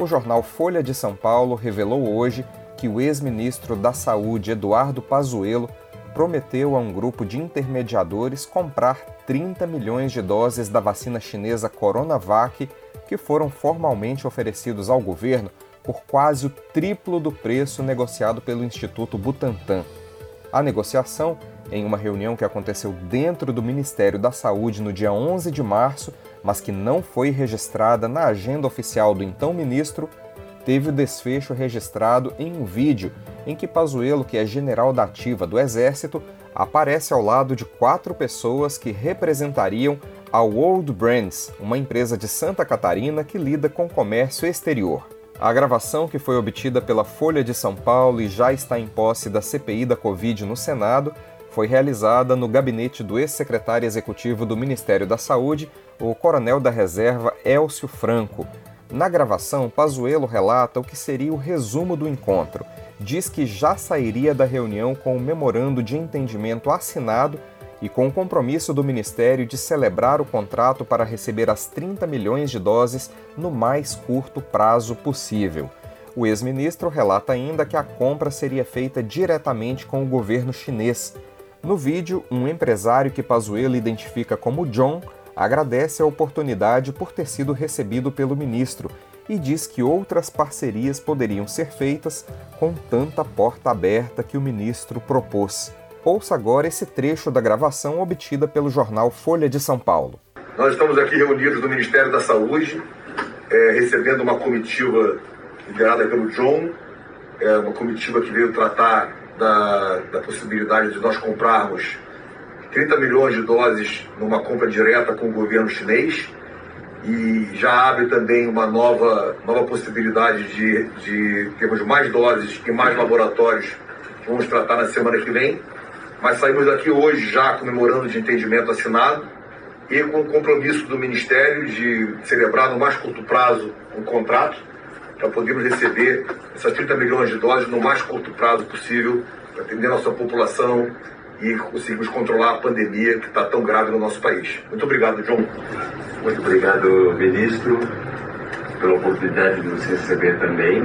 O jornal Folha de São Paulo revelou hoje que o ex-ministro da Saúde, Eduardo Pazuello, prometeu a um grupo de intermediadores comprar 30 milhões de doses da vacina chinesa Coronavac que foram formalmente oferecidos ao governo por quase o triplo do preço negociado pelo Instituto Butantan. A negociação, em uma reunião que aconteceu dentro do Ministério da Saúde no dia 11 de março, mas que não foi registrada na agenda oficial do então ministro, teve o desfecho registrado em um vídeo em que Pazuello, que é general da ativa do Exército, aparece ao lado de quatro pessoas que representariam a World Brands, uma empresa de Santa Catarina que lida com comércio exterior. A gravação, que foi obtida pela Folha de São Paulo e já está em posse da CPI da Covid no Senado, foi realizada no gabinete do ex-secretário executivo do Ministério da Saúde, o coronel da reserva Elcio Franco. Na gravação, Pazuello relata o que seria o resumo do encontro. Diz que já sairia da reunião com o memorando de entendimento assinado e com o compromisso do Ministério de celebrar o contrato para receber as 30 milhões de doses no mais curto prazo possível. O ex-ministro relata ainda que a compra seria feita diretamente com o governo chinês. No vídeo, um empresário que Pazuello identifica como John agradece a oportunidade por ter sido recebido pelo ministro e diz que outras parcerias poderiam ser feitas com tanta porta aberta que o ministro propôs. Ouça agora esse trecho da gravação obtida pelo jornal Folha de São Paulo. Nós estamos aqui reunidos no Ministério da Saúde, é, recebendo uma comitiva liderada pelo John, é, uma comitiva que veio tratar da, da possibilidade de nós comprarmos 30 milhões de doses numa compra direta com o governo chinês e já abre também uma nova, nova possibilidade de, de termos mais doses e mais laboratórios vamos tratar na semana que vem. Mas saímos daqui hoje já comemorando de entendimento assinado e com o compromisso do Ministério de celebrar no mais curto prazo um contrato para podermos receber essas 30 milhões de doses no mais curto prazo possível, para atender a nossa população e conseguirmos controlar a pandemia que está tão grave no nosso país. Muito obrigado, John. Muito obrigado, ministro, pela oportunidade de nos receber também.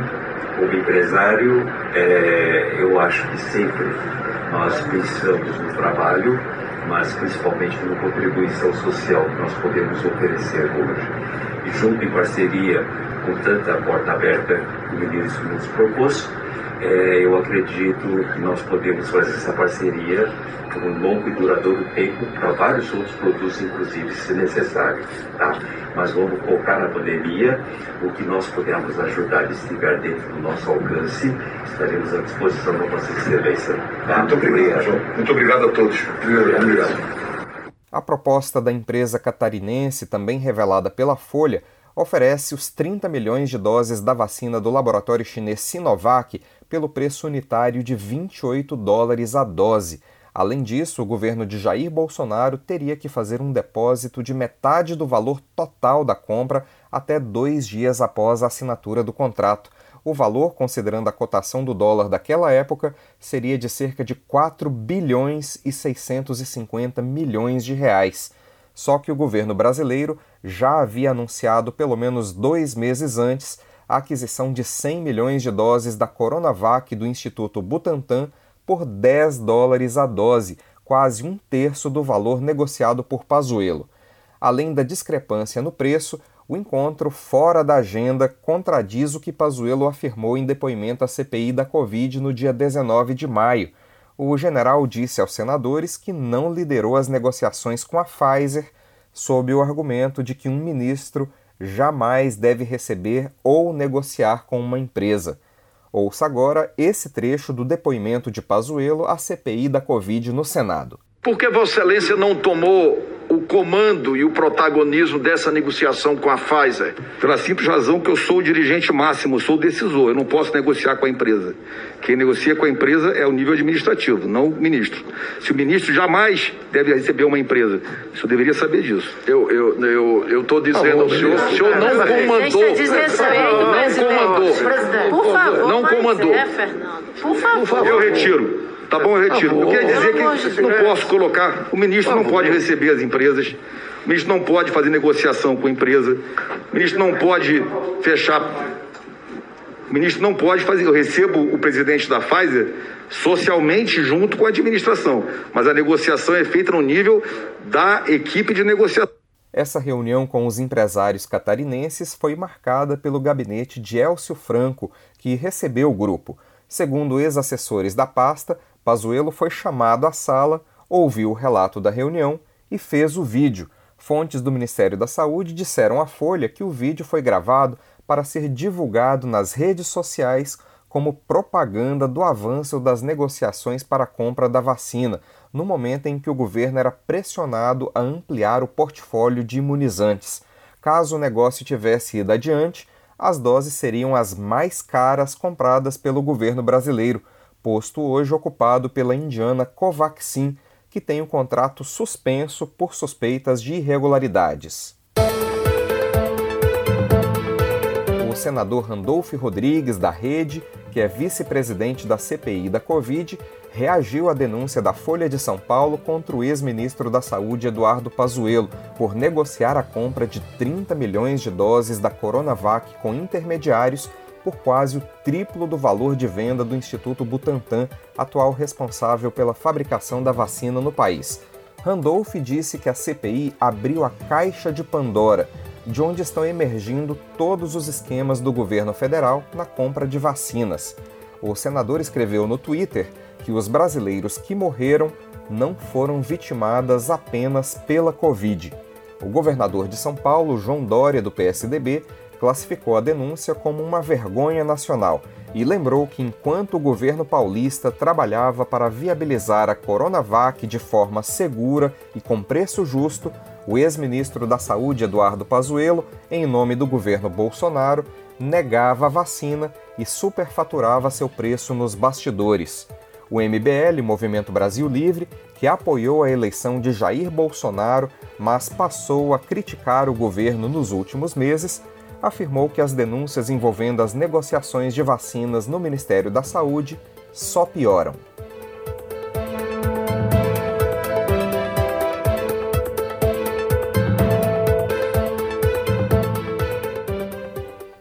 Como empresário, é, eu acho que sempre nós pensamos no trabalho, mas principalmente na contribuição social que nós podemos oferecer hoje. E junto em parceria com tanta porta aberta que o ministro nos propôs, é, eu acredito que nós podemos fazer essa parceria por um longo e duradouro tempo para vários outros produtos, inclusive, se necessário. Tá? Mas vamos focar na pandemia, o que nós pudermos ajudar e estiver dentro do nosso alcance, estaremos à disposição da Vossa Excelência. Tá? Muito obrigado. Muito obrigado a todos. Obrigado. A proposta da empresa catarinense, também revelada pela Folha, oferece os 30 milhões de doses da vacina do laboratório chinês Sinovac pelo preço unitário de 28 dólares a dose. Além disso, o governo de Jair Bolsonaro teria que fazer um depósito de metade do valor total da compra até dois dias após a assinatura do contrato. O valor, considerando a cotação do dólar daquela época, seria de cerca de 4 bilhões e 650 milhões de reais. Só que o governo brasileiro já havia anunciado pelo menos dois meses antes a aquisição de 100 milhões de doses da Coronavac do Instituto Butantan por 10 dólares a dose, quase um terço do valor negociado por Pazuello. Além da discrepância no preço, o encontro fora da agenda contradiz o que Pazuello afirmou em depoimento à CPI da Covid no dia 19 de maio, o general disse aos senadores que não liderou as negociações com a Pfizer sob o argumento de que um ministro jamais deve receber ou negociar com uma empresa. Ouça agora esse trecho do depoimento de Pazuello à CPI da Covid no Senado. Por que Vossa Excelência não tomou o comando e o protagonismo dessa negociação com a Pfizer? Pela simples razão que eu sou o dirigente máximo, sou o decisor, eu não posso negociar com a empresa. Quem negocia com a empresa é o nível administrativo, não o ministro. Se o ministro jamais deve receber uma empresa, o senhor deveria saber disso. Eu estou eu, eu, eu dizendo ao senhor, o senhor não comandou. Não comandou. Por favor, não comandou. Fernando. Por favor. Eu retiro. Tá bom, eu retiro. Eu queria dizer que não posso colocar. O ministro não pode receber as empresas. O ministro não pode fazer negociação com a empresa. O ministro não pode fechar. O ministro não pode fazer. Eu recebo o presidente da Pfizer socialmente junto com a administração, mas a negociação é feita no nível da equipe de negociação. Essa reunião com os empresários catarinenses foi marcada pelo gabinete de Elcio Franco, que recebeu o grupo. Segundo ex-assessores da pasta, Pazuello foi chamado à sala, ouviu o relato da reunião e fez o vídeo. Fontes do Ministério da Saúde disseram à Folha que o vídeo foi gravado para ser divulgado nas redes sociais como propaganda do avanço das negociações para a compra da vacina, no momento em que o governo era pressionado a ampliar o portfólio de imunizantes. Caso o negócio tivesse ido adiante, as doses seriam as mais caras compradas pelo governo brasileiro posto hoje ocupado pela indiana Covaxin, que tem o contrato suspenso por suspeitas de irregularidades. O senador Randolph Rodrigues, da Rede, que é vice-presidente da CPI da Covid, reagiu à denúncia da Folha de São Paulo contra o ex-ministro da Saúde Eduardo Pazuello por negociar a compra de 30 milhões de doses da Coronavac com intermediários por quase o triplo do valor de venda do Instituto Butantan, atual responsável pela fabricação da vacina no país. Randolph disse que a CPI abriu a caixa de Pandora, de onde estão emergindo todos os esquemas do governo federal na compra de vacinas. O senador escreveu no Twitter que os brasileiros que morreram não foram vitimadas apenas pela Covid. O governador de São Paulo, João Dória, do PSDB, classificou a denúncia como uma vergonha nacional e lembrou que enquanto o governo paulista trabalhava para viabilizar a Coronavac de forma segura e com preço justo, o ex-ministro da Saúde Eduardo Pazuello, em nome do governo Bolsonaro, negava a vacina e superfaturava seu preço nos bastidores. O MBL, Movimento Brasil Livre, que apoiou a eleição de Jair Bolsonaro, mas passou a criticar o governo nos últimos meses, afirmou que as denúncias envolvendo as negociações de vacinas no Ministério da Saúde só pioram.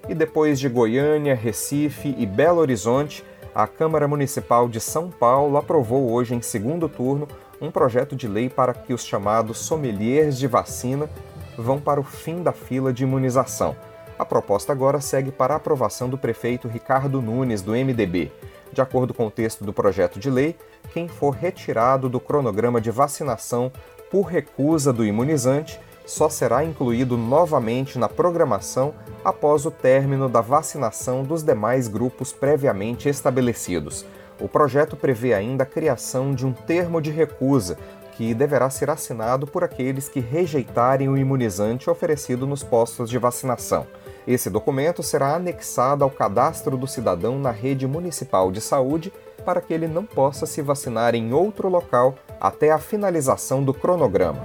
E depois de Goiânia, Recife e Belo Horizonte, a Câmara Municipal de São Paulo aprovou hoje em segundo turno um projeto de lei para que os chamados sommeliers de vacina vão para o fim da fila de imunização. A proposta agora segue para aprovação do prefeito Ricardo Nunes, do MDB. De acordo com o texto do projeto de lei, quem for retirado do cronograma de vacinação por recusa do imunizante só será incluído novamente na programação após o término da vacinação dos demais grupos previamente estabelecidos. O projeto prevê ainda a criação de um termo de recusa, que deverá ser assinado por aqueles que rejeitarem o imunizante oferecido nos postos de vacinação. Esse documento será anexado ao cadastro do cidadão na rede municipal de saúde para que ele não possa se vacinar em outro local até a finalização do cronograma.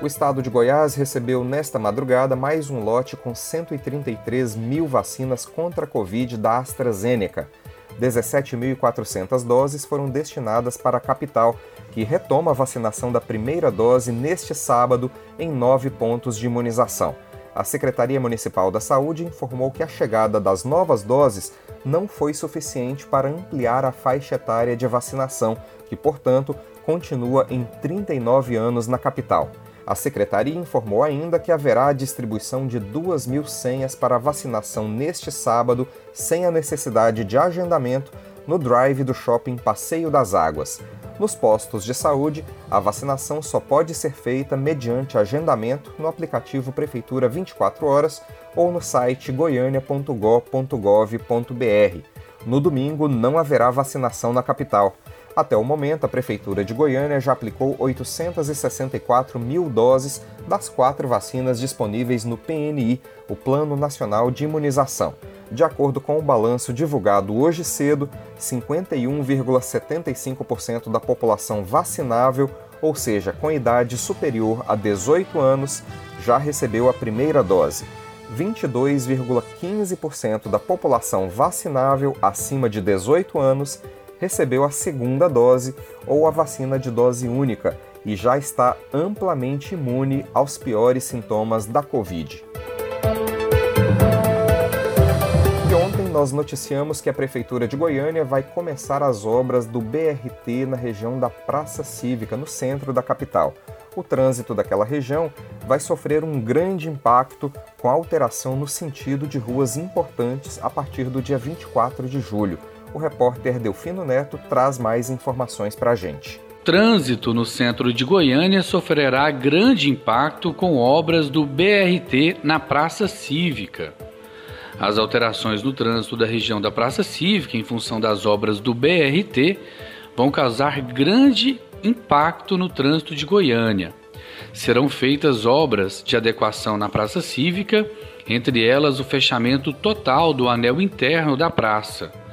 O estado de Goiás recebeu nesta madrugada mais um lote com 133 mil vacinas contra a Covid da AstraZeneca. 17.400 doses foram destinadas para a capital, que retoma a vacinação da primeira dose neste sábado em nove pontos de imunização. A Secretaria Municipal da Saúde informou que a chegada das novas doses não foi suficiente para ampliar a faixa etária de vacinação, que, portanto, continua em 39 anos na capital. A secretaria informou ainda que haverá a distribuição de 2 mil senhas para vacinação neste sábado, sem a necessidade de agendamento, no drive do shopping Passeio das Águas. Nos postos de saúde, a vacinação só pode ser feita mediante agendamento no aplicativo Prefeitura 24 Horas ou no site goiania.gov.br. No domingo, não haverá vacinação na capital. Até o momento, a Prefeitura de Goiânia já aplicou 864 mil doses das quatro vacinas disponíveis no PNI, o Plano Nacional de Imunização. De acordo com o balanço divulgado hoje cedo, 51,75% da população vacinável, ou seja, com idade superior a 18 anos, já recebeu a primeira dose. 22,15% da população vacinável acima de 18 anos recebeu a segunda dose ou a vacina de dose única e já está amplamente imune aos piores sintomas da Covid. Nós noticiamos que a Prefeitura de Goiânia vai começar as obras do BRT na região da Praça Cívica, no centro da capital. O trânsito daquela região vai sofrer um grande impacto com a alteração no sentido de ruas importantes a partir do dia 24 de julho o repórter Delfino Neto traz mais informações para a gente. Trânsito no centro de Goiânia sofrerá grande impacto com obras do BRT na Praça Cívica. As alterações no trânsito da região da Praça Cívica, em função das obras do BRT, vão causar grande impacto no trânsito de Goiânia. Serão feitas obras de adequação na Praça Cívica, entre elas o fechamento total do anel interno da praça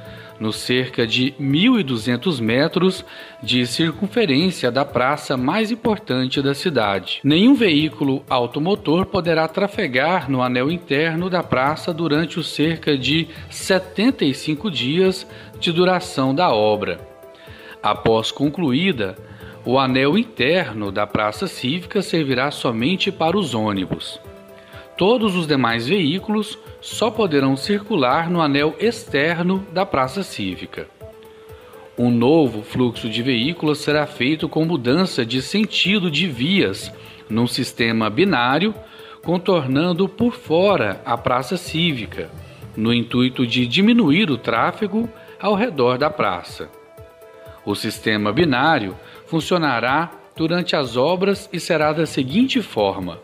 nos cerca de 1.200 metros de circunferência da praça mais importante da cidade. Nenhum veículo automotor poderá trafegar no anel interno da praça durante os cerca de 75 dias de duração da obra. Após concluída, o anel interno da praça cívica servirá somente para os ônibus. Todos os demais veículos só poderão circular no anel externo da praça cívica. Um novo fluxo de veículos será feito com mudança de sentido de vias num sistema binário, contornando por fora a praça cívica, no intuito de diminuir o tráfego ao redor da praça. O sistema binário funcionará durante as obras e será da seguinte forma: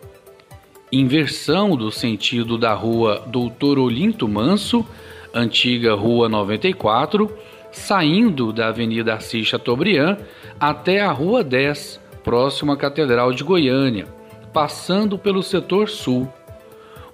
inversão do sentido da rua Doutor Olinto Manso, antiga Rua 94, saindo da Avenida Assis Chateaubriand até a Rua 10, próxima à Catedral de Goiânia, passando pelo setor sul.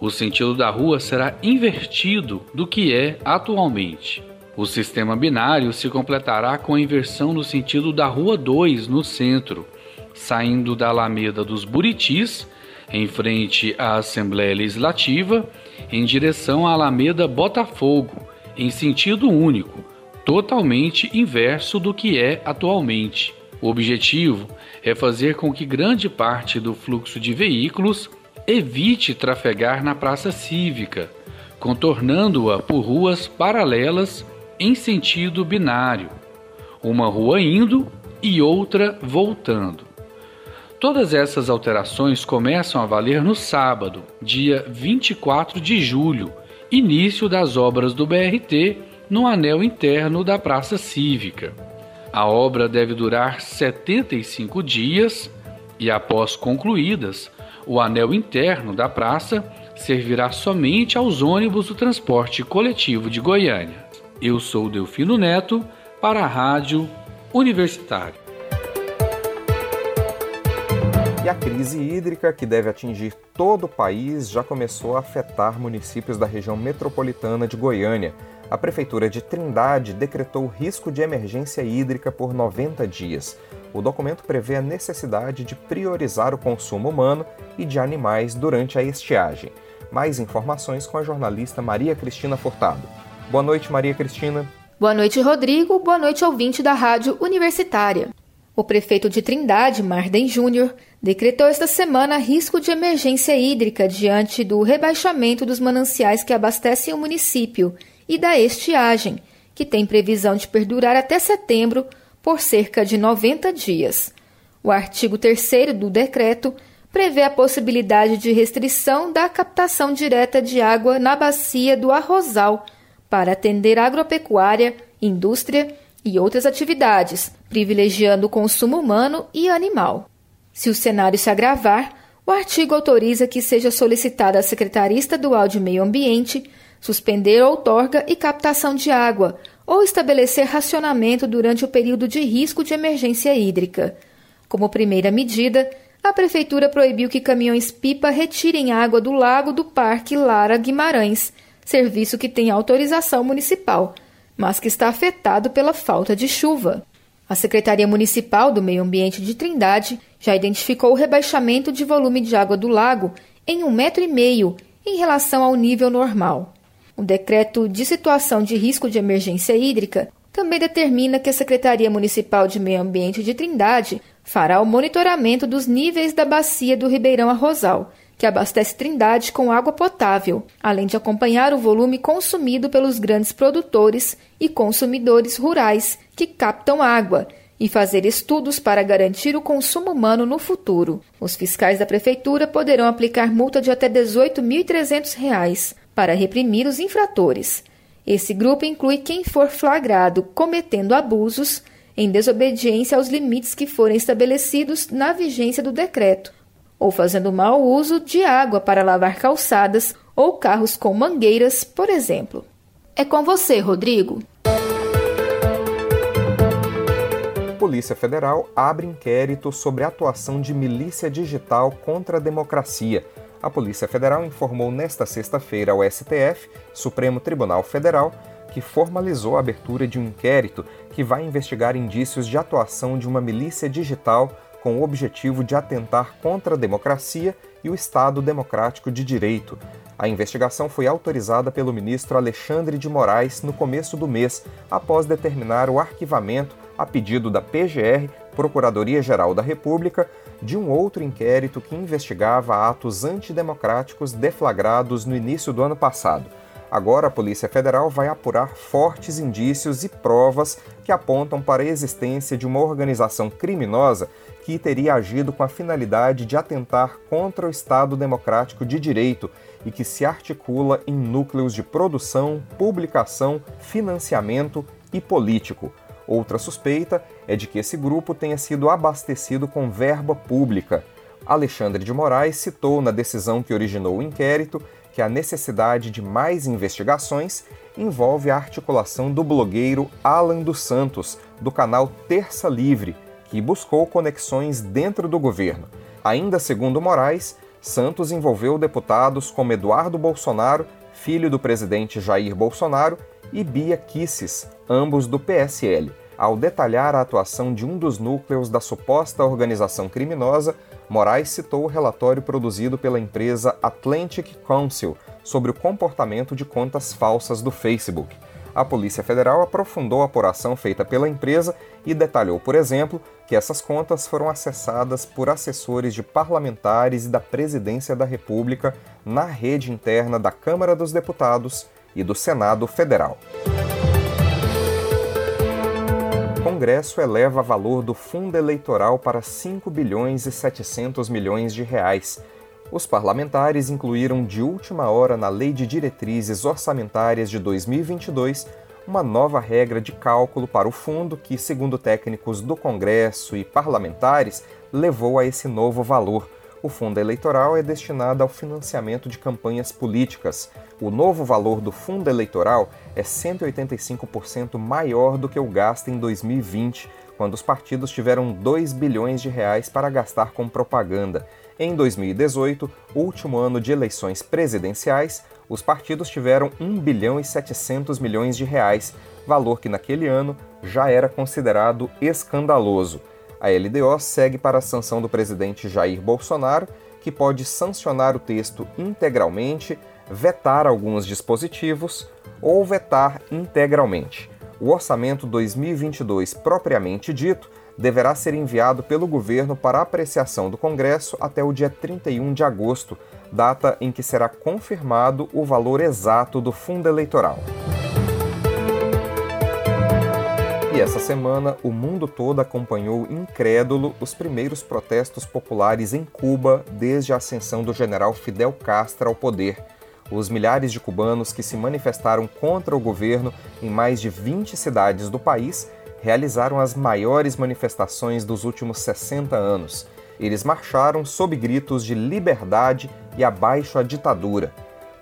O sentido da rua será invertido do que é atualmente. O sistema binário se completará com a inversão no sentido da Rua 2, no centro, saindo da Alameda dos Buritis em frente à Assembleia Legislativa, em direção à Alameda Botafogo, em sentido único, totalmente inverso do que é atualmente. O objetivo é fazer com que grande parte do fluxo de veículos evite trafegar na praça cívica, contornando-a por ruas paralelas em sentido binário, uma rua indo e outra voltando. Todas essas alterações começam a valer no sábado, dia 24 de julho, início das obras do BRT no anel interno da Praça Cívica. A obra deve durar 75 dias e, após concluídas, o anel interno da praça servirá somente aos ônibus do transporte coletivo de Goiânia. Eu sou Delfino Neto para a Rádio Universitária. E a crise hídrica, que deve atingir todo o país, já começou a afetar municípios da região metropolitana de Goiânia. A Prefeitura de Trindade decretou risco de emergência hídrica por 90 dias. O documento prevê a necessidade de priorizar o consumo humano e de animais durante a estiagem. Mais informações com a jornalista Maria Cristina Furtado. Boa noite, Maria Cristina. Boa noite, Rodrigo. Boa noite, ouvinte da Rádio Universitária. O prefeito de Trindade, Marden Júnior, decretou esta semana risco de emergência hídrica diante do rebaixamento dos mananciais que abastecem o município e da estiagem, que tem previsão de perdurar até setembro por cerca de 90 dias. O artigo 3 do decreto prevê a possibilidade de restrição da captação direta de água na bacia do Arrozal para atender agropecuária, indústria e outras atividades, privilegiando o consumo humano e animal. Se o cenário se agravar, o artigo autoriza que seja solicitada à Secretaria Estadual de Meio Ambiente suspender outorga e captação de água ou estabelecer racionamento durante o período de risco de emergência hídrica. Como primeira medida, a Prefeitura proibiu que caminhões-pipa retirem água do lago do Parque Lara Guimarães, serviço que tem autorização municipal, mas que está afetado pela falta de chuva. A Secretaria Municipal do Meio Ambiente de Trindade já identificou o rebaixamento de volume de água do lago em um metro e meio em relação ao nível normal. O decreto de situação de risco de emergência hídrica também determina que a Secretaria Municipal de Meio Ambiente de Trindade fará o monitoramento dos níveis da bacia do Ribeirão Arrozal, que abastece Trindade com água potável, além de acompanhar o volume consumido pelos grandes produtores e consumidores rurais que captam água e fazer estudos para garantir o consumo humano no futuro. Os fiscais da prefeitura poderão aplicar multa de até R$ 18.300 para reprimir os infratores. Esse grupo inclui quem for flagrado cometendo abusos em desobediência aos limites que forem estabelecidos na vigência do decreto, ou fazendo mau uso de água para lavar calçadas ou carros com mangueiras, por exemplo. É com você, Rodrigo. Polícia Federal abre inquérito sobre a atuação de milícia digital contra a democracia. A Polícia Federal informou nesta sexta-feira ao STF, Supremo Tribunal Federal, que formalizou a abertura de um inquérito que vai investigar indícios de atuação de uma milícia digital com o objetivo de atentar contra a democracia e o Estado Democrático de Direito. A investigação foi autorizada pelo ministro Alexandre de Moraes no começo do mês, após determinar o arquivamento, a pedido da PGR, Procuradoria-Geral da República, de um outro inquérito que investigava atos antidemocráticos deflagrados no início do ano passado. Agora, a Polícia Federal vai apurar fortes indícios e provas que apontam para a existência de uma organização criminosa que teria agido com a finalidade de atentar contra o Estado Democrático de Direito e que se articula em núcleos de produção, publicação, financiamento e político. Outra suspeita é de que esse grupo tenha sido abastecido com verba pública. Alexandre de Moraes citou na decisão que originou o inquérito que a necessidade de mais investigações envolve a articulação do blogueiro Alan dos Santos, do canal Terça Livre, que buscou conexões dentro do governo. Ainda segundo Moraes, Santos envolveu deputados como Eduardo Bolsonaro, filho do presidente Jair Bolsonaro, e Bia Kisses, ambos do PSL. Ao detalhar a atuação de um dos núcleos da suposta organização criminosa, Moraes citou o relatório produzido pela empresa Atlantic Council sobre o comportamento de contas falsas do Facebook. A Polícia Federal aprofundou a apuração feita pela empresa e detalhou, por exemplo, que essas contas foram acessadas por assessores de parlamentares e da Presidência da República na rede interna da Câmara dos Deputados e do Senado Federal. Congresso eleva valor do fundo eleitoral para 5 bilhões e 700 milhões de reais. Os parlamentares incluíram de última hora na Lei de Diretrizes Orçamentárias de 2022 uma nova regra de cálculo para o fundo que, segundo técnicos do Congresso e parlamentares, levou a esse novo valor. O fundo eleitoral é destinado ao financiamento de campanhas políticas. O novo valor do fundo eleitoral é 185% maior do que o gasto em 2020, quando os partidos tiveram 2 bilhões de reais para gastar com propaganda. Em 2018, último ano de eleições presidenciais, os partidos tiveram 1 bilhão e 700 milhões de reais, valor que naquele ano já era considerado escandaloso. A LDO segue para a sanção do presidente Jair Bolsonaro, que pode sancionar o texto integralmente, vetar alguns dispositivos ou vetar integralmente. O orçamento 2022 propriamente dito deverá ser enviado pelo governo para apreciação do Congresso até o dia 31 de agosto, data em que será confirmado o valor exato do fundo eleitoral. Essa semana, o mundo todo acompanhou incrédulo os primeiros protestos populares em Cuba desde a ascensão do general Fidel Castro ao poder os milhares de cubanos que se manifestaram contra o governo em mais de 20 cidades do país realizaram as maiores manifestações dos últimos 60 anos. Eles marcharam sob gritos de liberdade e abaixo a ditadura.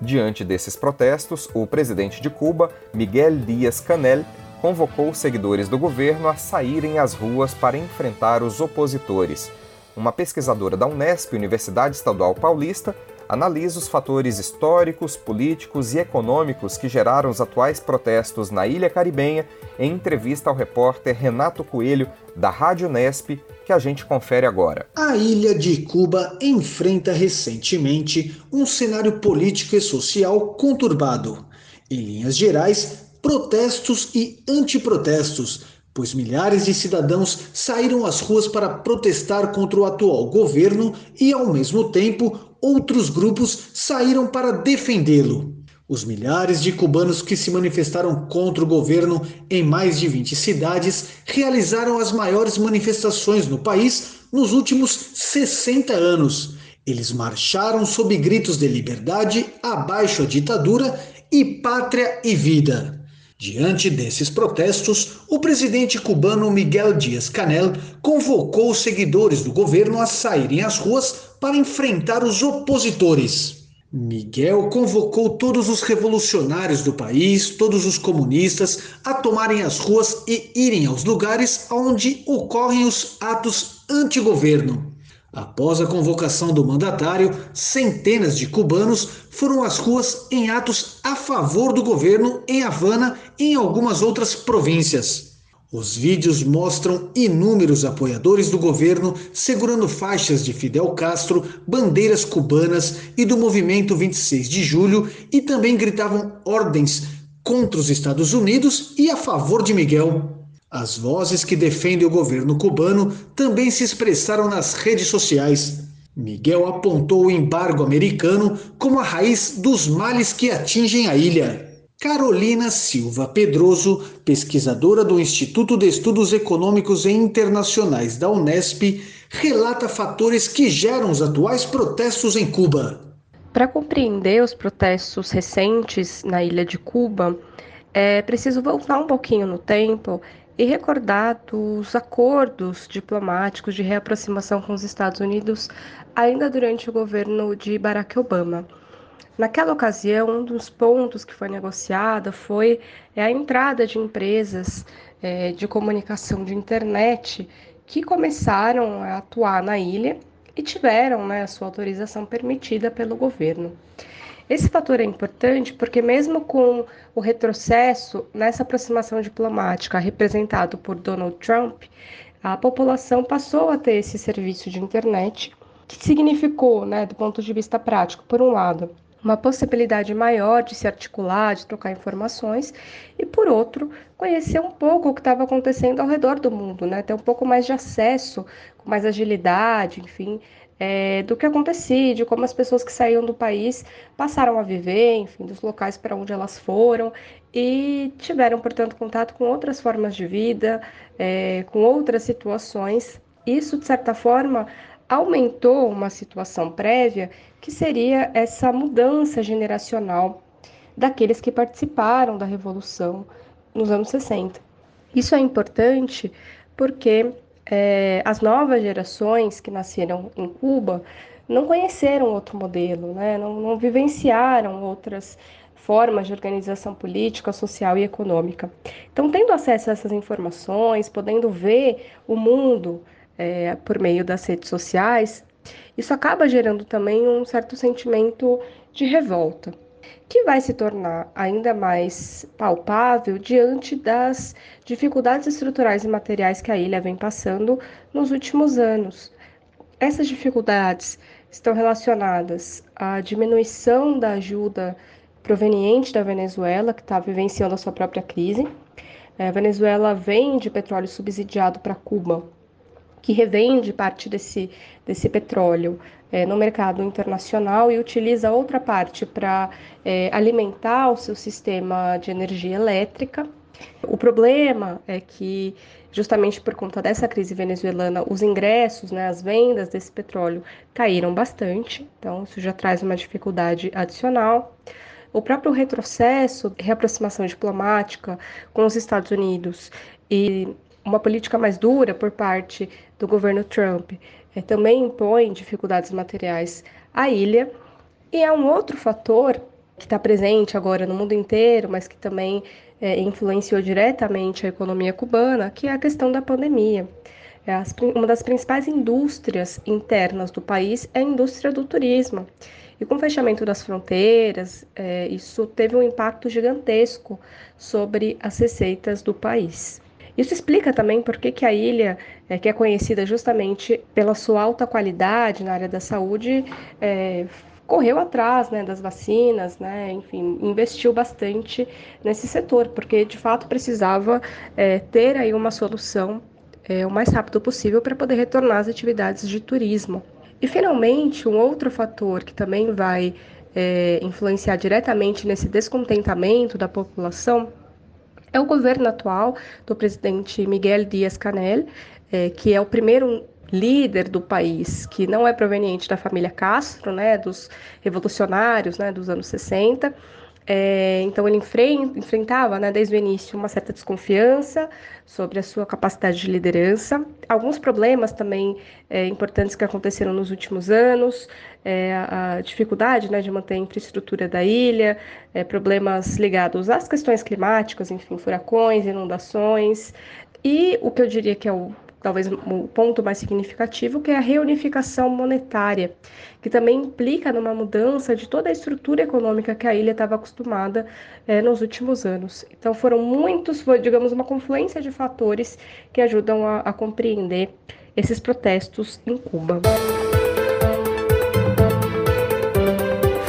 Diante desses protestos, o presidente de Cuba, Miguel Díaz-Canel, convocou seguidores do governo a saírem às ruas para enfrentar os opositores. Uma pesquisadora da Unesp, Universidade Estadual Paulista, analisa os fatores históricos, políticos e econômicos que geraram os atuais protestos na ilha caribenha em entrevista ao repórter Renato Coelho, da Rádio Unesp, que a gente confere agora. A ilha de Cuba enfrenta recentemente um cenário político e social conturbado. Em linhas gerais, protestos e antiprotestos, pois milhares de cidadãos saíram às ruas para protestar contra o atual governo e, ao mesmo tempo, outros grupos saíram para defendê-lo. Os milhares de cubanos que se manifestaram contra o governo em mais de 20 cidades realizaram as maiores manifestações no país nos últimos 60 anos. Eles marcharam sob gritos de liberdade, abaixo a ditadura e pátria e vida. Diante desses protestos, o presidente cubano Miguel Dias-Canel convocou os seguidores do governo a saírem às ruas para enfrentar os opositores. Miguel convocou todos os revolucionários do país, todos os comunistas, a tomarem as ruas e irem aos lugares onde ocorrem os atos anti-governo. Após a convocação do mandatário, centenas de cubanos foram às ruas em atos a favor do governo em Havana e em algumas outras províncias. Os vídeos mostram inúmeros apoiadores do governo segurando faixas de Fidel Castro, bandeiras cubanas e do movimento 26 de julho e também gritavam ordens contra os Estados Unidos e a favor de Miguel. As vozes que defendem o governo cubano também se expressaram nas redes sociais. Miguel apontou o embargo americano como a raiz dos males que atingem a ilha. Carolina Silva Pedroso, pesquisadora do Instituto de Estudos Econômicos e Internacionais da Unesp, relata fatores que geram os atuais protestos em Cuba. Para compreender os protestos recentes na ilha de Cuba, é preciso voltar um pouquinho no tempo e recordar dos acordos diplomáticos de reaproximação com os Estados Unidos ainda durante o governo de Barack Obama. Naquela ocasião, um dos pontos que foi negociada foi é, a entrada de empresas é, de comunicação de internet que começaram a atuar na ilha e tiveram né, a sua autorização permitida pelo governo. Esse fator é importante porque, mesmo com o retrocesso nessa aproximação diplomática representado por Donald Trump, a população passou a ter esse serviço de internet, que significou, né, do ponto de vista prático, por um lado, uma possibilidade maior de se articular, de trocar informações, e por outro, conhecer um pouco o que estava acontecendo ao redor do mundo, né? ter um pouco mais de acesso, com mais agilidade, enfim, é, do que acontecia, de como as pessoas que saíam do país passaram a viver, enfim, dos locais para onde elas foram e tiveram, portanto, contato com outras formas de vida, é, com outras situações. Isso, de certa forma, aumentou uma situação prévia que seria essa mudança generacional daqueles que participaram da Revolução nos anos 60. Isso é importante porque é, as novas gerações que nasceram em Cuba não conheceram outro modelo, né? não, não vivenciaram outras formas de organização política, social e econômica. Então, tendo acesso a essas informações, podendo ver o mundo é, por meio das redes sociais, isso acaba gerando também um certo sentimento de revolta, que vai se tornar ainda mais palpável diante das dificuldades estruturais e materiais que a ilha vem passando nos últimos anos. Essas dificuldades estão relacionadas à diminuição da ajuda proveniente da Venezuela, que está vivenciando a sua própria crise. A Venezuela vende petróleo subsidiado para Cuba que revende parte desse, desse petróleo é, no mercado internacional e utiliza outra parte para é, alimentar o seu sistema de energia elétrica. O problema é que, justamente por conta dessa crise venezuelana, os ingressos, né, as vendas desse petróleo caíram bastante, então isso já traz uma dificuldade adicional. O próprio retrocesso, reaproximação diplomática com os Estados Unidos e uma política mais dura por parte do governo Trump é, também impõe dificuldades materiais à ilha. E é um outro fator que está presente agora no mundo inteiro, mas que também é, influenciou diretamente a economia cubana, que é a questão da pandemia. É as, uma das principais indústrias internas do país é a indústria do turismo. E com o fechamento das fronteiras, é, isso teve um impacto gigantesco sobre as receitas do país. Isso explica também por que, que a ilha, é, que é conhecida justamente pela sua alta qualidade na área da saúde, é, correu atrás né, das vacinas, né, enfim, investiu bastante nesse setor, porque de fato precisava é, ter aí uma solução é, o mais rápido possível para poder retornar às atividades de turismo. E finalmente, um outro fator que também vai é, influenciar diretamente nesse descontentamento da população é o governo atual do presidente Miguel Dias-Canel, é, que é o primeiro líder do país que não é proveniente da família Castro, né, dos revolucionários né, dos anos 60. É, então ele enfrentava, né, desde o início, uma certa desconfiança sobre a sua capacidade de liderança, alguns problemas também é, importantes que aconteceram nos últimos anos, é, a dificuldade né, de manter a infraestrutura da ilha, é, problemas ligados às questões climáticas, enfim, furacões, inundações, e o que eu diria que é o talvez o ponto mais significativo, que é a reunificação monetária, que também implica numa mudança de toda a estrutura econômica que a ilha estava acostumada é, nos últimos anos. Então foram muitos, digamos, uma confluência de fatores que ajudam a, a compreender esses protestos em Cuba.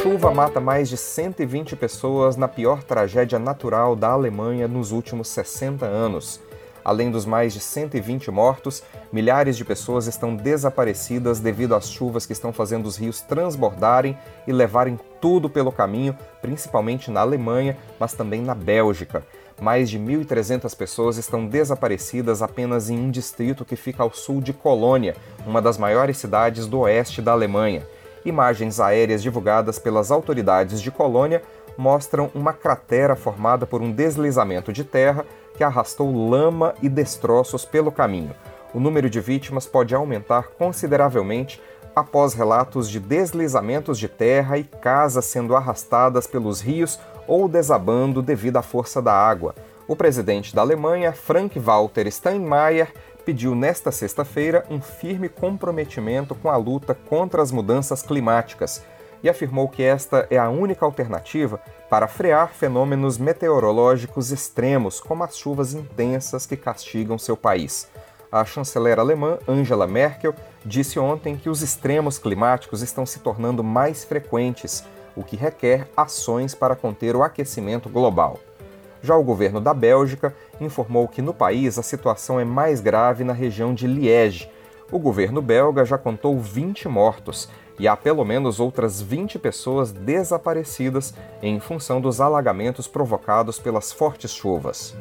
Chuva mata mais de 120 pessoas na pior tragédia natural da Alemanha nos últimos 60 anos. Além dos mais de 120 mortos, milhares de pessoas estão desaparecidas devido às chuvas que estão fazendo os rios transbordarem e levarem tudo pelo caminho, principalmente na Alemanha, mas também na Bélgica. Mais de 1.300 pessoas estão desaparecidas apenas em um distrito que fica ao sul de Colônia, uma das maiores cidades do oeste da Alemanha. Imagens aéreas divulgadas pelas autoridades de Colônia mostram uma cratera formada por um deslizamento de terra que arrastou lama e destroços pelo caminho. O número de vítimas pode aumentar consideravelmente após relatos de deslizamentos de terra e casas sendo arrastadas pelos rios ou desabando devido à força da água. O presidente da Alemanha, Frank-Walter Steinmeier, pediu nesta sexta-feira um firme comprometimento com a luta contra as mudanças climáticas e afirmou que esta é a única alternativa para frear fenômenos meteorológicos extremos, como as chuvas intensas que castigam seu país. A chanceler alemã Angela Merkel disse ontem que os extremos climáticos estão se tornando mais frequentes, o que requer ações para conter o aquecimento global. Já o governo da Bélgica informou que no país a situação é mais grave na região de Liege. O governo belga já contou 20 mortos e há pelo menos outras 20 pessoas desaparecidas em função dos alagamentos provocados pelas fortes chuvas.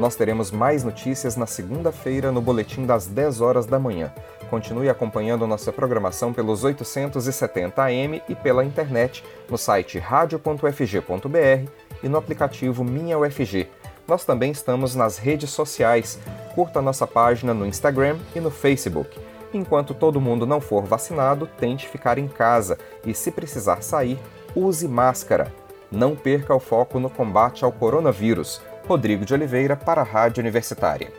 Nós teremos mais notícias na segunda-feira no boletim das 10 horas da manhã. Continue acompanhando nossa programação pelos 870 AM e pela internet no site radio.fg.br e no aplicativo Minha UFG. Nós também estamos nas redes sociais. Curta nossa página no Instagram e no Facebook. Enquanto todo mundo não for vacinado, tente ficar em casa e, se precisar sair, use máscara. Não perca o foco no combate ao coronavírus. Rodrigo de Oliveira para a Rádio Universitária.